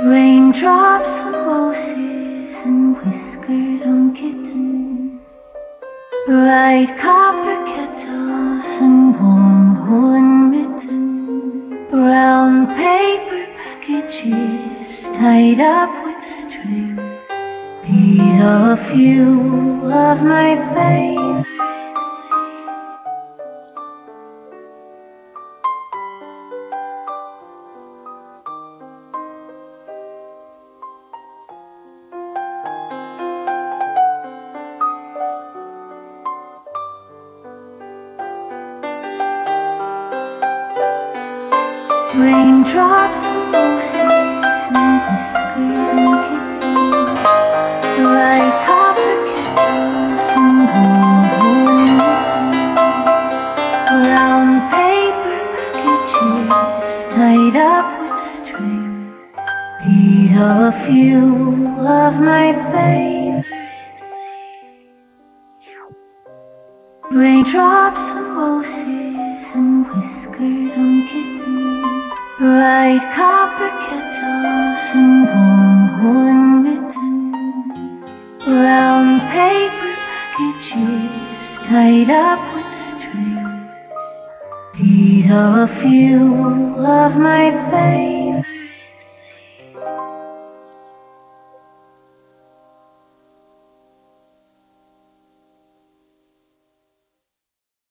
Raindrops on roses and whiskers on kittens. Bright copper kettles and warm woolen mittens. Brown paper packages tied up with string. These are a few of my favorite Raindrops roses and whiskers and and paper packages tied up with string. These are a few of my favorite things. Raindrops on roses and whiskers on. Bright copper kettles and warm woolen mittens. Brown paper packages tied up with string. These are a few of my favorite